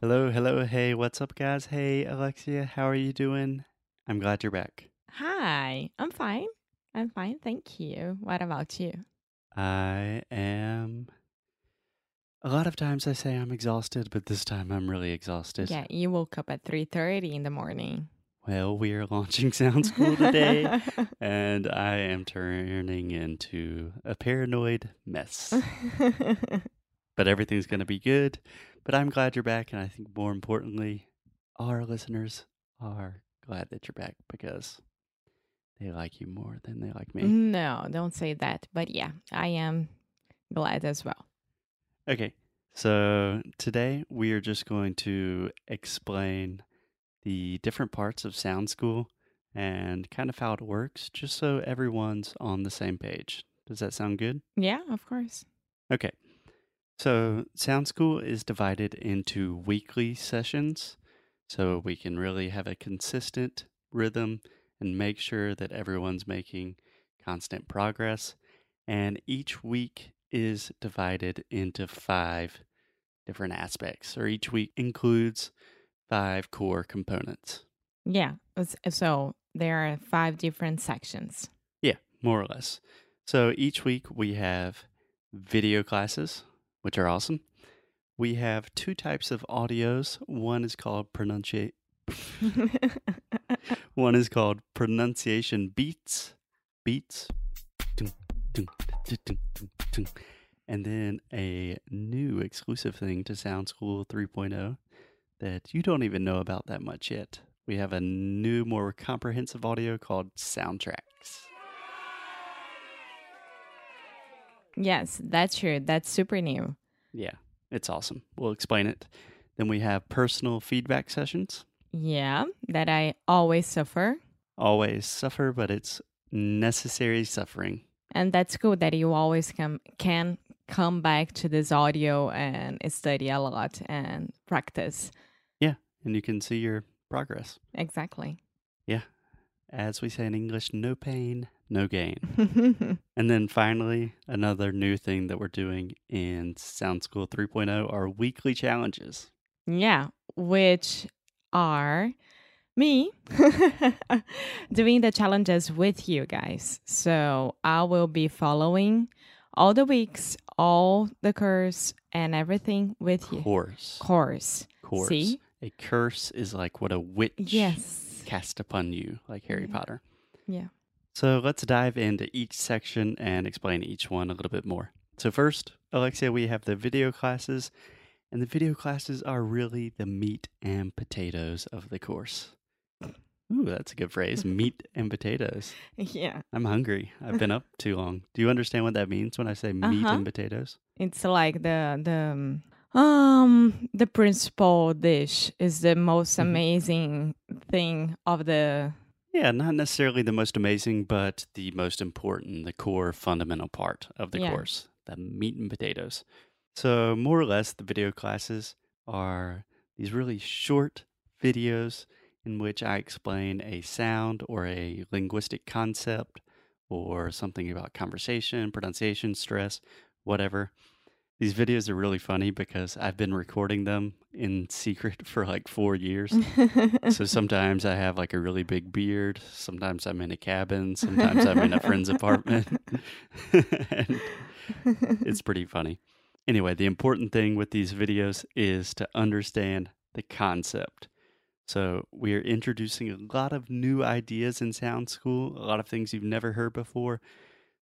Hello, hello, hey, what's up, guys? Hey, Alexia, how are you doing? I'm glad you're back. Hi, I'm fine. I'm fine, thank you. What about you? I am. A lot of times I say I'm exhausted, but this time I'm really exhausted. Yeah, you woke up at 3:30 in the morning. Well, we are launching Sound School today, and I am turning into a paranoid mess. but everything's going to be good. But I'm glad you're back, and I think more importantly, our listeners are glad that you're back because they like you more than they like me. no, don't say that. But yeah, I am glad as well. Okay, so today we are just going to explain the different parts of Sound School and kind of how it works, just so everyone's on the same page. Does that sound good? Yeah, of course. Okay. So, Sound School is divided into weekly sessions so we can really have a consistent rhythm and make sure that everyone's making constant progress. And each week is divided into five different aspects, or each week includes five core components. Yeah, uh, so there are five different sections. Yeah, more or less. So each week we have video classes, which are awesome. We have two types of audios. One is called pronunciate. One is called pronunciation beats, beats, and then a new exclusive thing to Sound School 3.0 that you don't even know about that much yet. We have a new, more comprehensive audio called soundtracks. Yes, that's true. That's super new. Yeah, it's awesome. We'll explain it. Then we have personal feedback sessions. Yeah, that I always suffer. Always suffer, but it's necessary suffering. And that's cool that you always come can come back to this audio and study a lot and practice. Yeah, and you can see your progress. Exactly. Yeah. As we say in English, no pain, no gain. And then finally, another new thing that we're doing in Sound School 3.0 are weekly challenges. yeah, which are me doing the challenges with you guys. So I will be following all the weeks, all the curse and everything with you. Course. Course. Course. See? A curse is like what a witch Yes. cast upon you, like Harry Yeah. Potter. Yeah. So let's dive into each section and explain each one a little bit more. So, first, Alexia, we have the video classes, and the video classes are really the meat and potatoes of the course. Ooh, that's a good phrase meat and potatoes. Yeah. I'm hungry. I've been up too long. Do you understand what that means when I say meat Uh-huh. and potatoes? It's like the the um the principal dish is the most Mhm. amazing thing of the Yeah, not necessarily the most amazing, but the most important, the core fundamental part of the Yeah. course, the meat and potatoes. So, more or less, the video classes are these really short videos in which I explain a sound or a linguistic concept or something about conversation, pronunciation, stress, whatever. These videos are really funny because I've been recording them in secret for like four years. So sometimes I have like a really big beard. Sometimes I'm in a cabin. Sometimes I'm in a friend's apartment. and it's pretty funny. Anyway, the important thing with these videos is to understand the concept. So we are introducing a lot of new ideas in Sound School, a lot of things you've never heard before.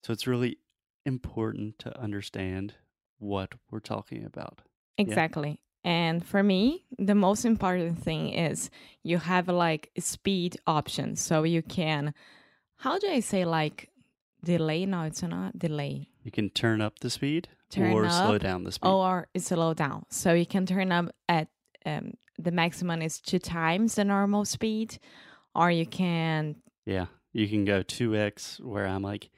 So it's really important to understand what we're talking about. Exactly. And for me, the most important thing is you have like speed options. So you can, how do I say like delay? No, it's not delay. You can turn up the speed Turn or slow down the speed. Or it's slow down. So you can turn up at um, the maximum is two times the normal speed, or you can, Yeah, you can go 2x where I'm like,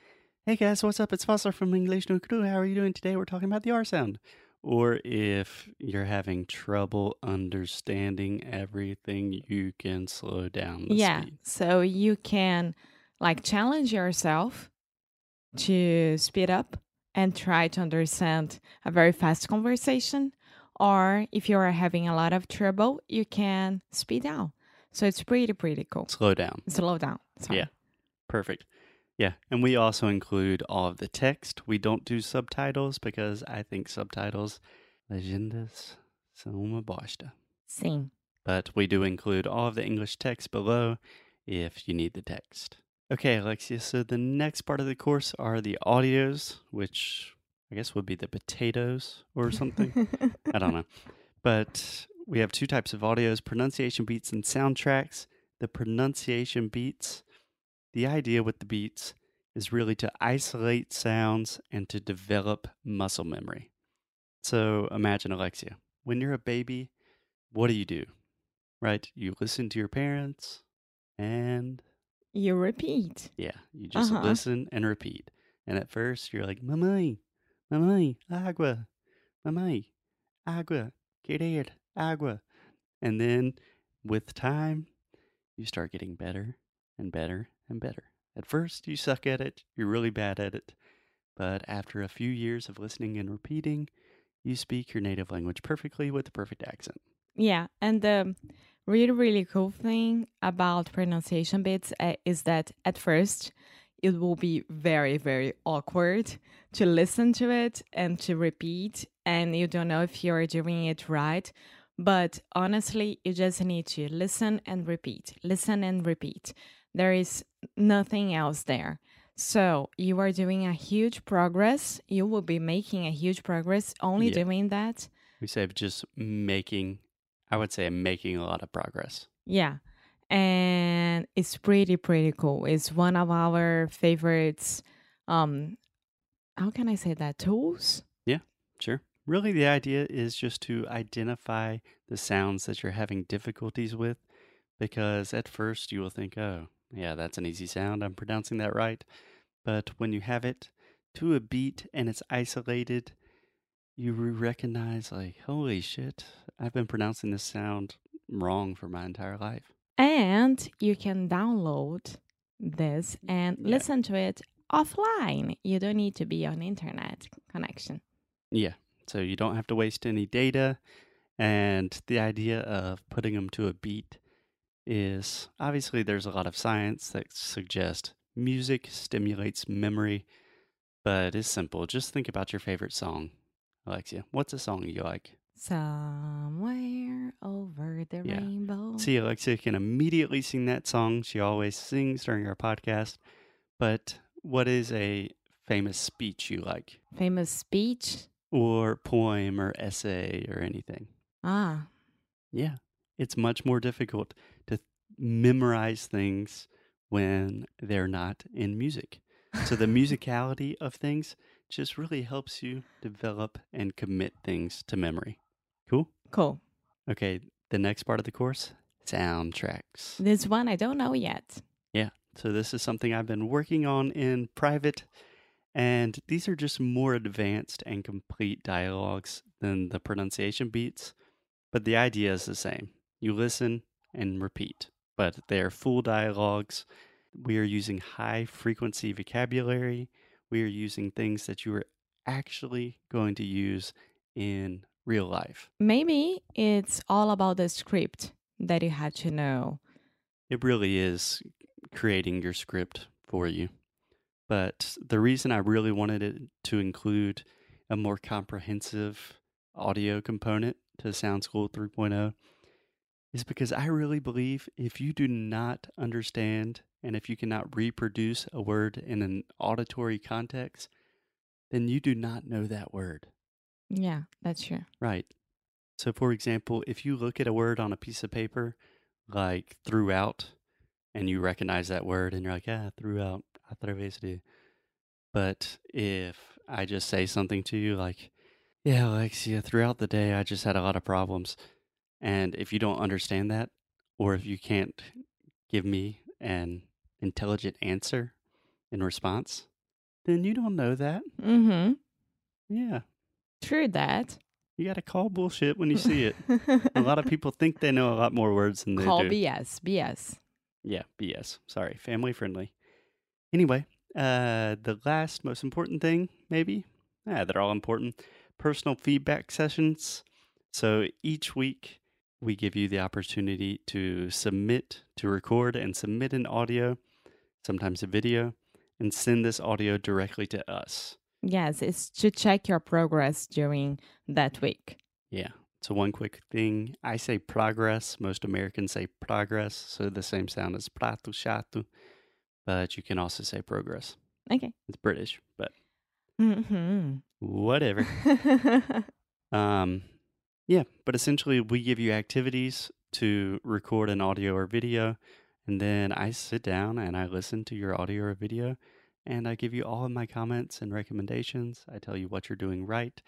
hey guys, what's up? It's Foster from English No Crew. How are you doing today? We're talking about the R sound. Or if you're having trouble understanding everything, you can slow down the yeah. speed. So you can like challenge yourself to speed up and try to understand a very fast conversation or if you are having a lot of trouble, you can speed down. So it's pretty, pretty cool. Slow down. Slow down. Sorry. Yeah. Perfect. Yeah. And we also include all of the text. We don't do subtitles because I think subtitles, legendas, são uma bosta. Sim. But we do include all of the English text below if you need the text. Okay, Alexia. So the next part of the course are the audios, which I guess would be the potatoes or something. I don't know. But we have two types of audios pronunciation beats and soundtracks. The pronunciation beats, the idea with the beats is really to isolate sounds and to develop muscle memory. So imagine, Alexia, when you're a baby, what do you do? Right? You listen to your parents and you repeat. yeah, you just Uh-huh. listen and repeat. And at first, you're like, Mamãe, mamãe, água, mamãe, água, querer, água. And then with time, you start getting better and better and better. At first, you suck at it, you're really bad at it. But after a few years of listening and repeating, you speak your native language perfectly with the perfect accent. Yeah, and the really really cool thing about pronunciation bits uh, is that at first it will be very very awkward to listen to it and to repeat and you don't know if you're doing it right but honestly you just need to listen and repeat listen and repeat there is nothing else there so you are doing a huge progress you will be making a huge progress only Yeah. doing that We say just making, I would say, making a lot of progress. Yeah. And it's pretty, pretty cool. It's one of our favorites. Um, how can I say that? Tools? Yeah, sure. Really, the idea is just to identify the sounds that you're having difficulties with because at first you will think, oh, yeah, that's an easy sound. I'm pronouncing that right. But when you have it to a beat and it's isolated, you recognize, like, holy shit, I've been pronouncing this sound wrong for my entire life. And you can download this and Yeah. listen to it offline. You don't need to be on internet connection. Yeah. So you don't have to waste any data. And the idea of putting them to a beat is obviously there's a lot of science that suggests music stimulates memory, but it's simple. Just think about your favorite song, Alexia. What's a song you like? Somewhere over the Yeah. rainbow. See, Alexia can immediately sing that song. She always sings during our podcast. But what is a famous speech you like? Famous speech. Or poem or essay or anything? Ah, Yeah. It's much more difficult to memorize things when they're not in music. So the musicality of things just really helps you develop and commit things to memory. Cool? cool. Okay, the next part of the course soundtracks. This one I don't know yet. Yeah. So this is something I've been working on in private. And these are just more advanced and complete dialogues than the pronunciation beats. But the idea is the same. You listen and repeat, but they are full dialogues. We are using high frequency vocabulary. We are using things that you are actually going to use in real life. Maybe it's all about the script that you had to know. It really is creating your script for you. But the reason I really wanted it to include a more comprehensive audio component to Sound School 3.0 is because I really believe if you do not understand and if you cannot reproduce a word in an auditory context, then you do not know that word. Yeah, that's true. Right. So, for example, if you look at a word on a piece of paper, like throughout, and you recognize that word and you're like, yeah, throughout, através de. But if I just say something to you like, yeah, Alexia, throughout the day, I just had a lot of problems. And if you don't understand that, or if you can't give me an intelligent answer in response, then you don't know that. Mm-hmm. Yeah. True that. You got to call bullshit when you see it. a lot of people think they know a lot more words than they Call do. Call BS. BS. yeah, BS. Sorry, family friendly. Anyway, uh, the last most important thing, maybe, yeah, they're all important. Personal feedback sessions. So each week, we give you the opportunity to submit, to record and submit an audio, sometimes a video, and send this audio directly to us. Yes, it's to check your progress during that week. Yeah. So, one quick thing I say progress. Most Americans say progress. So, the same sound as prato chato, but you can also say progress. Okay. It's British, but hmm whatever. Um, yeah, but essentially, we give you activities to record an audio or video, and then I sit down and I listen to your audio or video, and I give you all of my comments and recommendations. I tell you what you're doing right,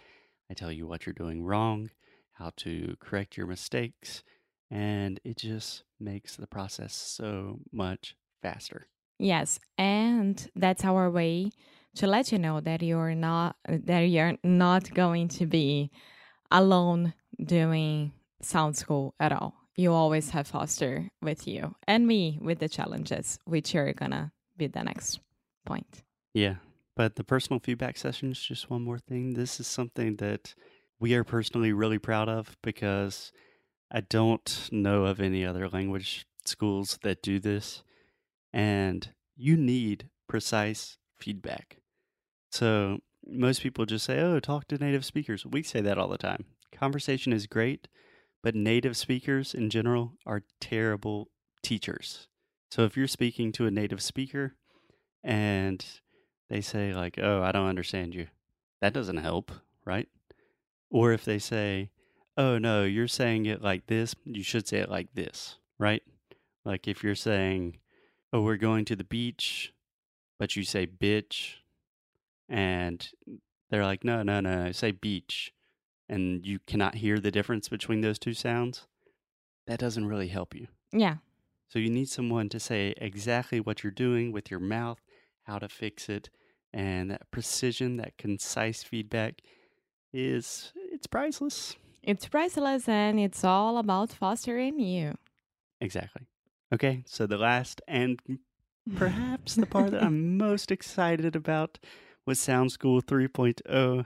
I tell you what you're doing wrong, how to correct your mistakes, and it just makes the process so much faster. yes, and that's our way to let you know that you're not that you're not going to be alone doing sound school at all. You always have Foster with you and me with the challenges, which are gonna be the next point. Yeah. But the personal feedback session is just one more thing. This is something that we are personally really proud of because I don't know of any other language schools that do this. And you need precise feedback. So most people just say, oh, talk to native speakers. We say that all the time. Conversation is great, but native speakers in general are terrible teachers. So if you're speaking to a native speaker and they say, like, oh, I don't understand you, that doesn't help, right? Or if they say, oh, no, you're saying it like this, you should say it like this, right? Like if you're saying, oh, we're going to the beach, but you say bitch, and they're like, no, no, no, say beach, and you cannot hear the difference between those two sounds, that doesn't really help you. Yeah. So you need someone to say exactly what you're doing with your mouth, how to fix it, and that precision, that concise feedback is it's priceless. It's priceless and it's all about fostering you. Exactly. Okay, so the last and perhaps the part that I'm most excited about was Sound School 3.0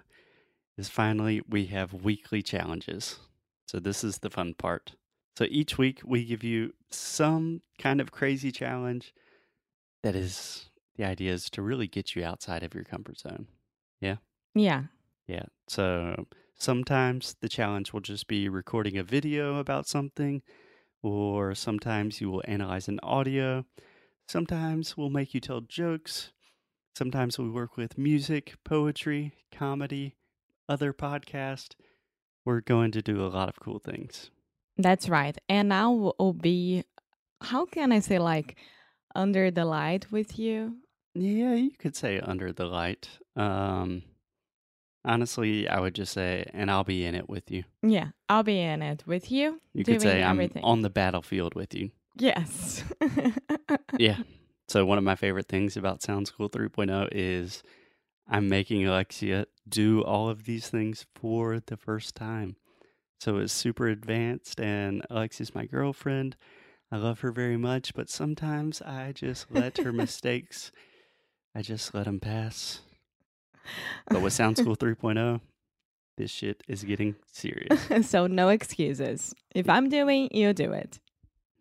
is finally we have weekly challenges. So this is the fun part. So each week we give you some kind of crazy challenge that is the idea is to really get you outside of your comfort zone. Yeah. Yeah. Yeah. So sometimes the challenge will just be recording a video about something, or sometimes you will analyze an audio. Sometimes we'll make you tell jokes. Sometimes we work with music, poetry, comedy, other podcast. We're going to do a lot of cool things. That's right. And now will be, how can I say, like, under the light with you? Yeah, you could say under the light. Um, honestly, I would just say, and I'll be in it with you. Yeah, I'll be in it with you. You could say I'm everything. on the battlefield with you. Yes. Yeah. So one of my favorite things about Sound School 3.0 is I'm making Alexia do all of these things for the first time. So it's super advanced and Alexia's my girlfriend. I love her very much, but sometimes I just let her mistakes I just let them pass. But with Sound School 3.0, this shit is getting serious. so no excuses. If I'm doing, you do it.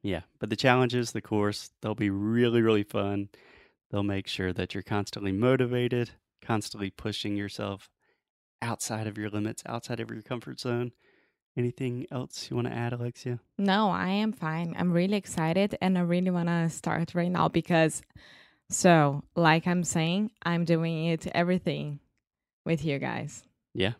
Yeah, but the challenges, the course, they'll be really, really fun. They'll make sure that you're constantly motivated, constantly pushing yourself outside of your limits, outside of your comfort zone. Anything else you want to add, Alexia? No, I am fine. I'm really excited and I really want to start right now because, so, like I'm saying, I'm doing it everything with you guys. Yeah.